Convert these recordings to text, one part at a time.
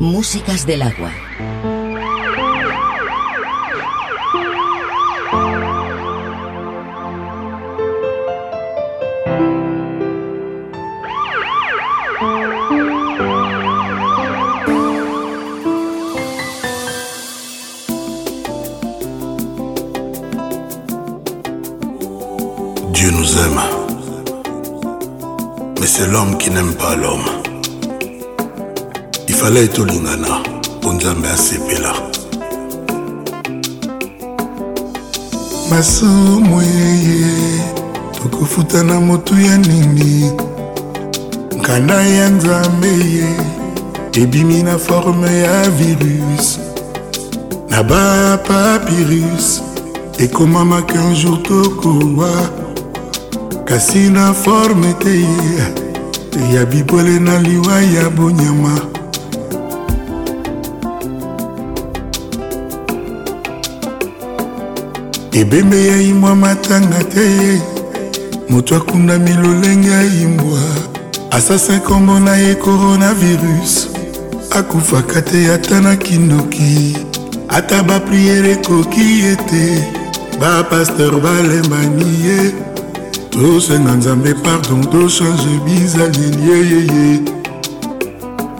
Músicas del agua. Dieu nous aime, mais c'est l'homme qui n'aime pas l'homme. efalai tolingana po nzambe asepela masumu eye tokofuta na motu ya nini nkanda ya nzambe ye ebimi na forme ya virus na bapapirus ekomamaka un jour tokowa kasi na forme te ye ya bibwele na liwa ya bonyama ebembe ya imwa matanga te moto akundami lolenge ya imbwa asasin nkombo na ye coronavirus akufaka te ata na kindoki ata bapriere ekoki ete bapaster balembani ye tosenga nzambe pardon tochange bizaleli yeyeye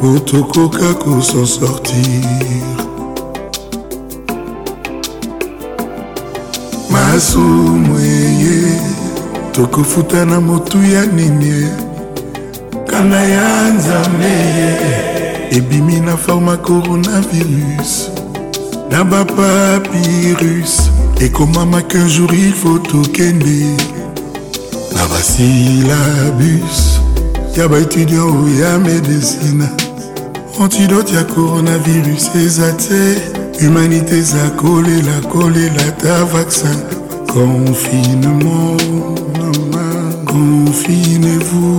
po tokoka kosan sortir masumu eye tokofuta na motu ya nini kanda ya nzambe ye ebimi na forma coronavirus na bapapirus ekomamaki un jour il faut tokende na basilabus ya baetudiant oyo ya médecine antidote ya coronavirus eza te humanité eza kolela kolela ta vaccin Confinement, confinez-vous,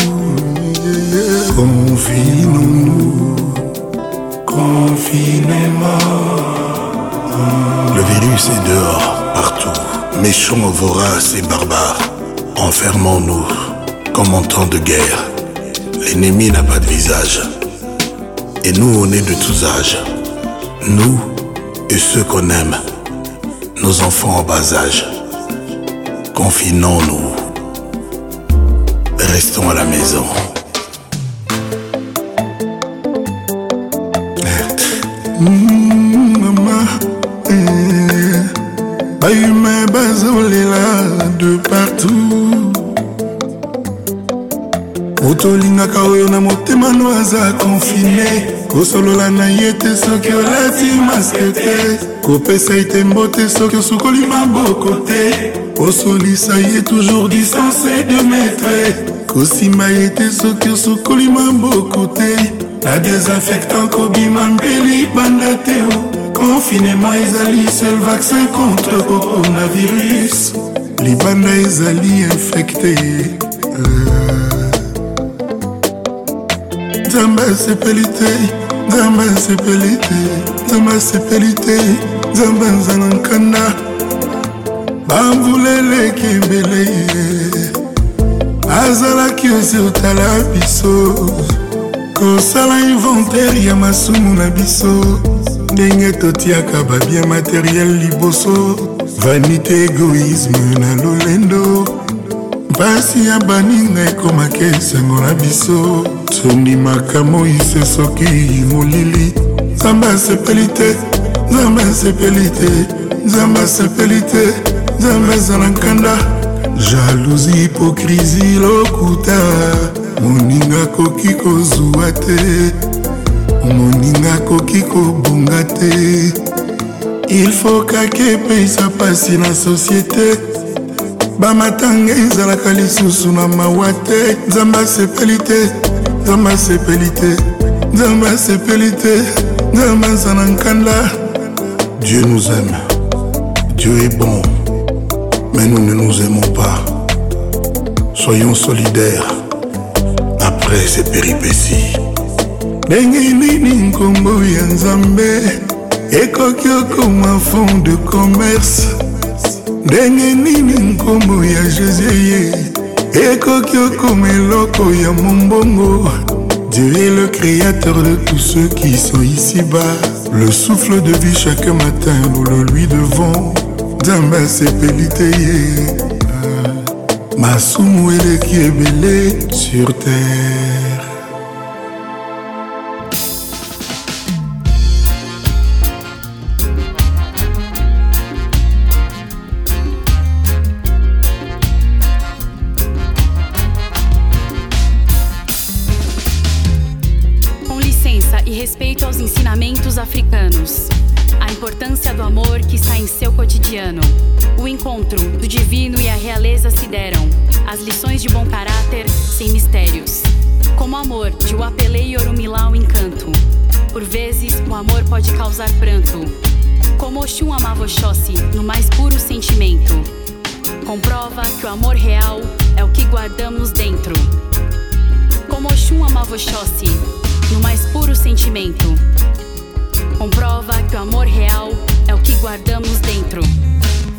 confinons-nous, confinez-moi. Le virus est dehors, partout, méchant, vorace et barbares, Enfermons-nous, comme en temps de guerre. L'ennemi n'a pas de visage. Et nous, on est de tous âges. Nous et ceux qu'on aime. Nos enfants en bas âge. confinons-nous. Restons à la maison. mmh, mama bahumain eh, bazolela de partout otolingaka oyo na motema no aza konfine kosolola na ye te soki olati maske te kopesa itembo te soki osukoli maboko te kosolisa ye toujours distance de metre kosima ye te soki osokoli maboko te na desinfectant kobima mpe libanda te konfinema ezali sel vaccin contre coronavirus libanda ezali infecte euh. nzambe asepeli te nzambe asepeli te nzambe asepeli te nzambe azala nkanda bambula eleki ebele ye azalaki osi otala biso kosala inventaire ya masumu na biso ndenge totiaka babien materiel liboso vanité egoïsme na lolendo mpasi ya baninga ekomaka esengo na biso tondimaka moise soki molili nzambe asepeli te nzambe asepeli te nzambe asepeli te nzambe aza na nkanda jalousi hipokrisi lokuta moninga akoki kozwa te moninga akoki kobonga te ilfo kaka epeisa mpasi na sosiete bamatanga ezalaka lisusu na mawa te nzambe asepeli te nzambe asepeli te nzambe asepeli te nzambe aza na nkanda dieu nous aime dieu est bon mais nous ne nous aimons pas. Soyons solidaires après ces péripéties. ndenge nini nkombo ya nzambe ekoki okoma fond de commerce ndenge nini nkombo ya jésus ye ekoki okoma eloko ya mombongo Dieu est le créateur de tous ceux qui sont ici-bas. Le souffle de vie chaque matin, nous le lui devons. jambe esepeli te ye masumu eleki ebele sur terre apelei Orumilá o encanto. Por vezes, o amor pode causar pranto. Como Oxum amava Oxóssi, no mais puro sentimento. Comprova que o amor real é o que guardamos dentro. Como Oxum amava Oxóssi, no mais puro sentimento. Comprova que o amor real é o que guardamos dentro.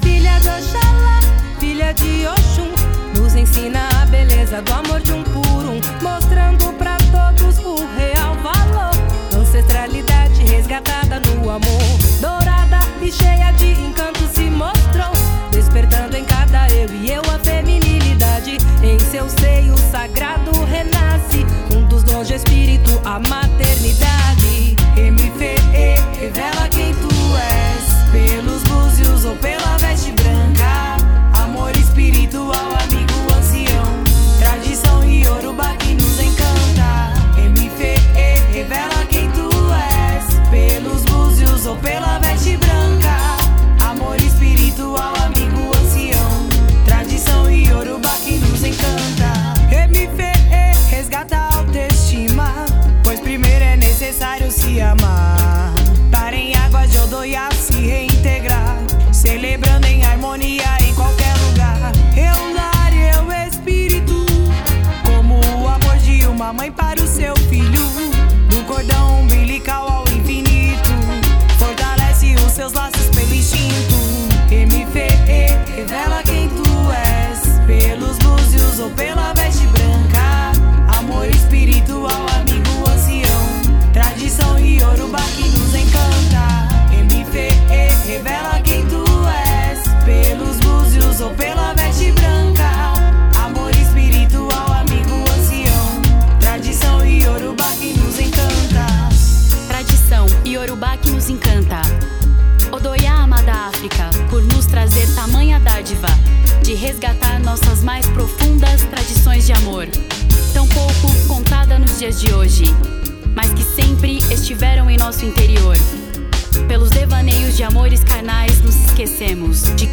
Filha de Oxalá, filha de Oxum, nos ensina a beleza do amor de um puro mostrando para todos o real valor. Ancestralidade resgatada no amor, dourada e cheia de encanto se mostrou, despertando em cada eu e eu a feminilidade. Em seu seio sagrado renasce um dos dons de espírito, a maternidade. MVE revela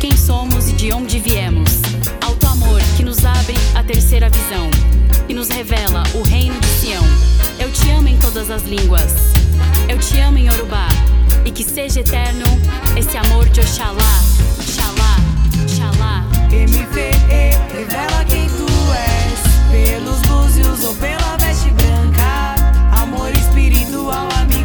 quem somos e de onde viemos. Alto amor que nos abre a terceira visão e nos revela o reino de Sião. Eu te amo em todas as línguas. Eu te amo em Urubá. e que seja eterno esse amor de Oxalá, Oxalá, Oxalá. MVE revela quem tu és pelos búzios ou pela veste branca. Amor espiritual amigo.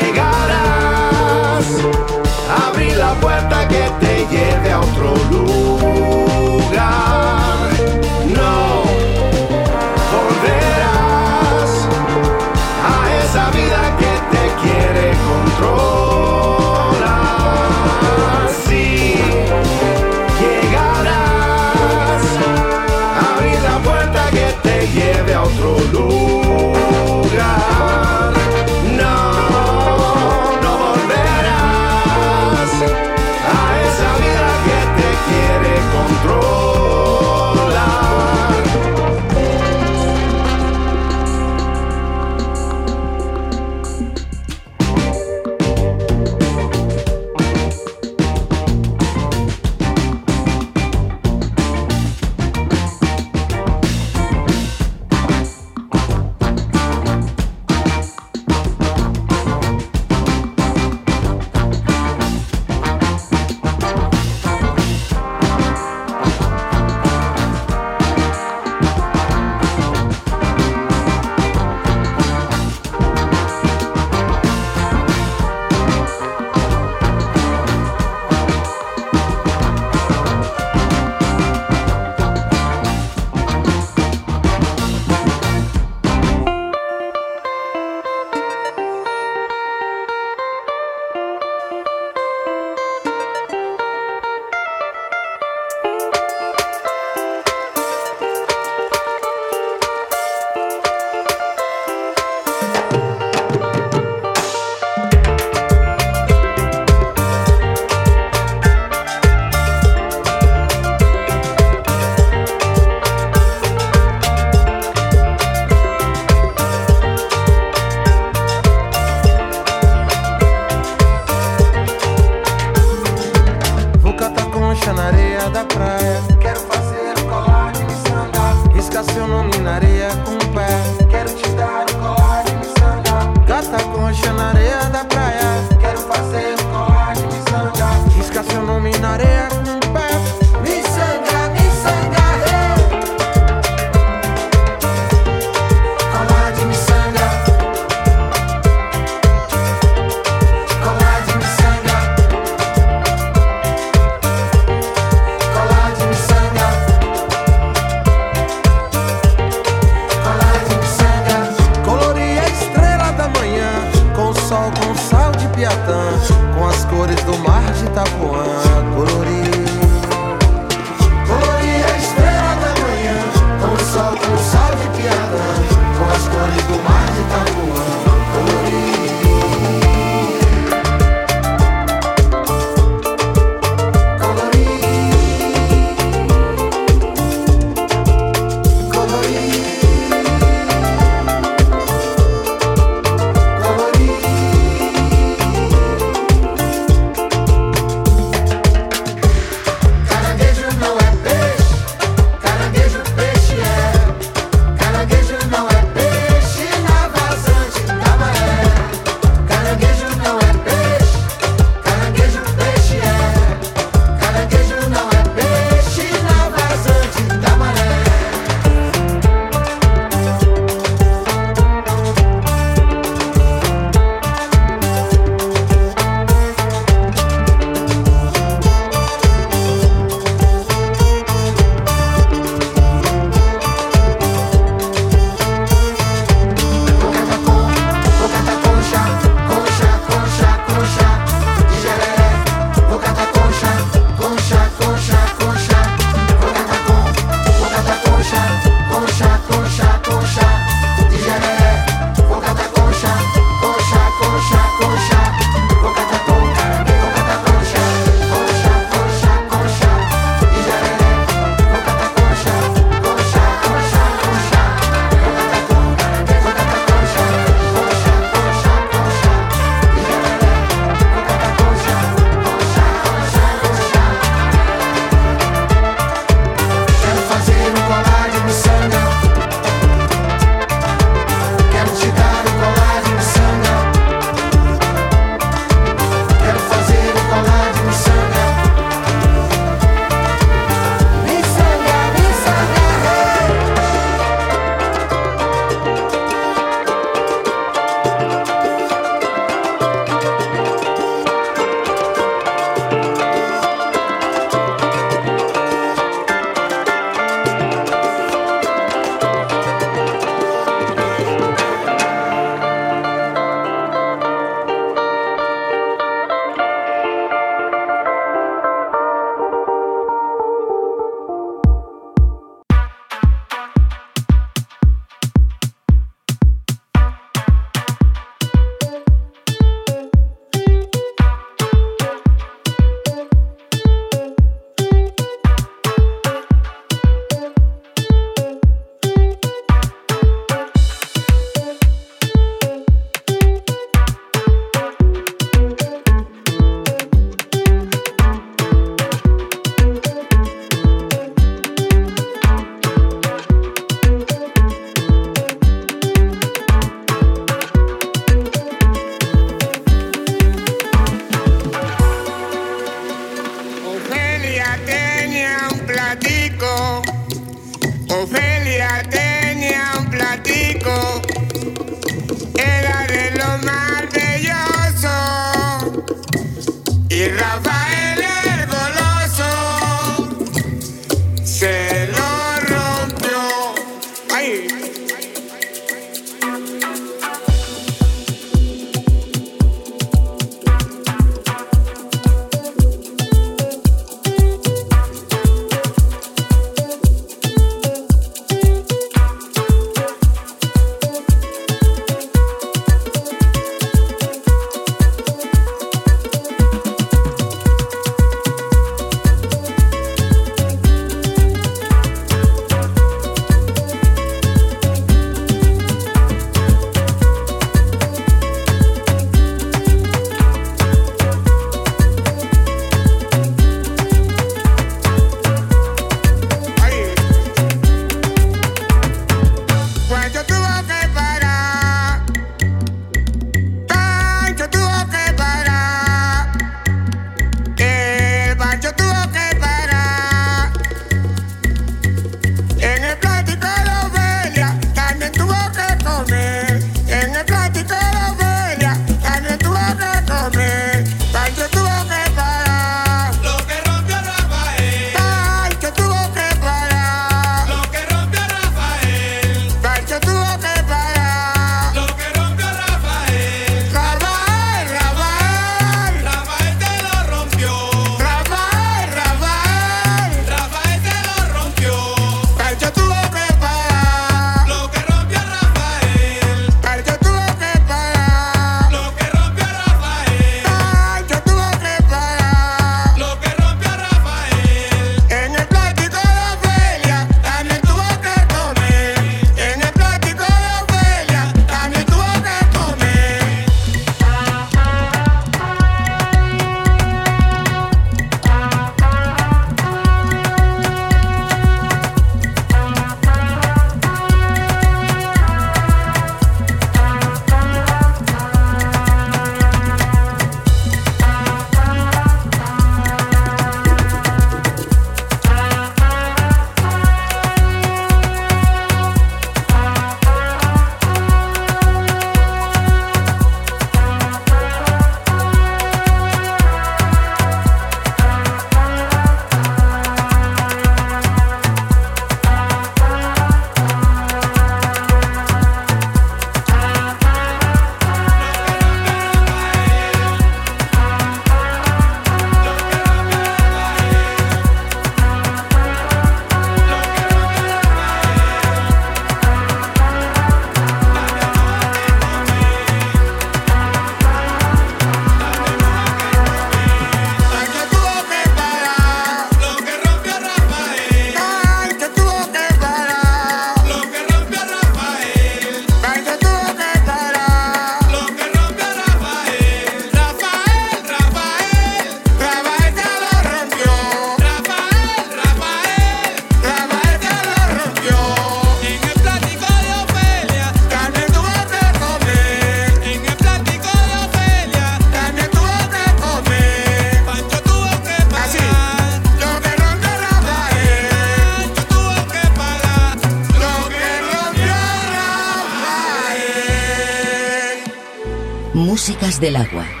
w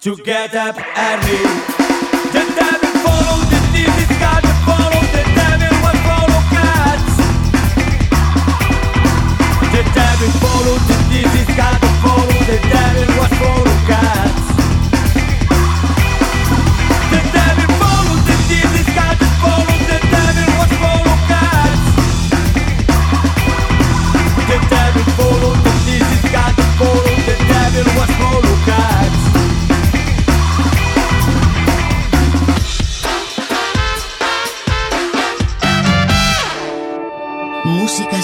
to get up early, leave. The devil follow the thief, has got to follow the devil what follow cats. The devil follow the thief, has got to follow the devil what follow cats. The devil follow the thief, has got to follow the devil what follow cats. The devil follow the thief, has got to follow the devil what follow cats.